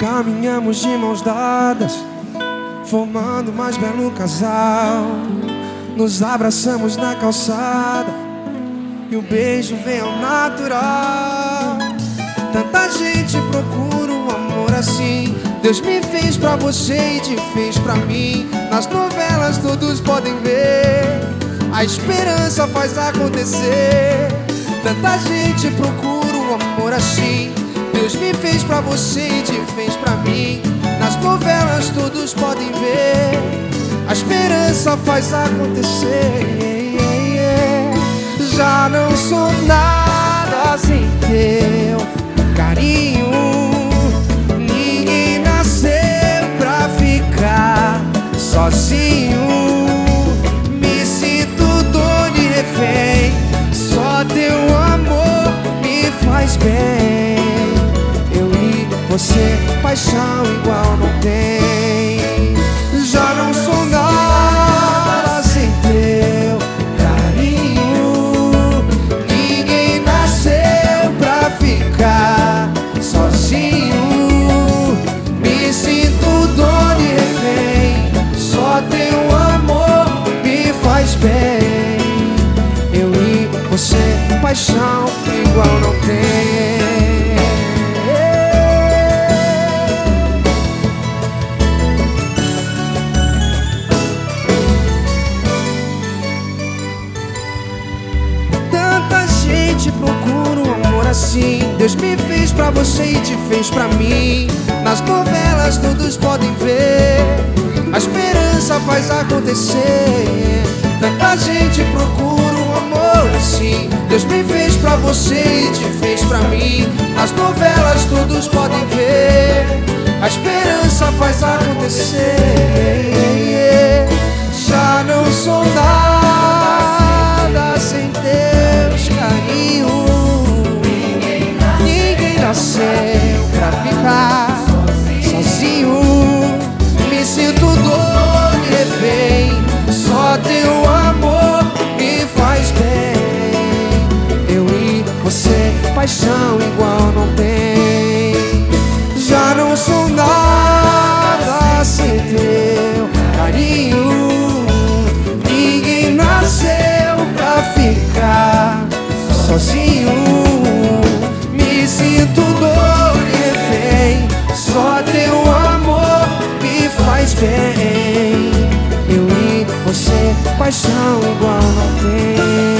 Caminhamos de mãos dadas, formando o mais belo casal. Nos abraçamos na calçada e o beijo vem ao natural. Tanta gente Deus me fez pra você e te fez pra mim. Nas novelas todos podem ver. A esperança faz acontecer. Tanta gente procura um amor assim. Deus me fez pra você e te fez pra mim. Nas novelas todos podem ver. A esperança faz acontecer. Me sinto dono e refém. Só teu amor me faz bem. Eu e você, paixão igual não tem. Bem. Eu e você, paixão igual não tem. Tanta gente procura um amor assim. Deus me fez pra você e te fez pra mim. Nas novelas todos podem ver. A esperança faz acontecer. Tanta gente procura um amor assim. Deus me fez pra você e te fez pra mim. Nas novelas todos podem ver. A esperança faz acontecer. 爱上光明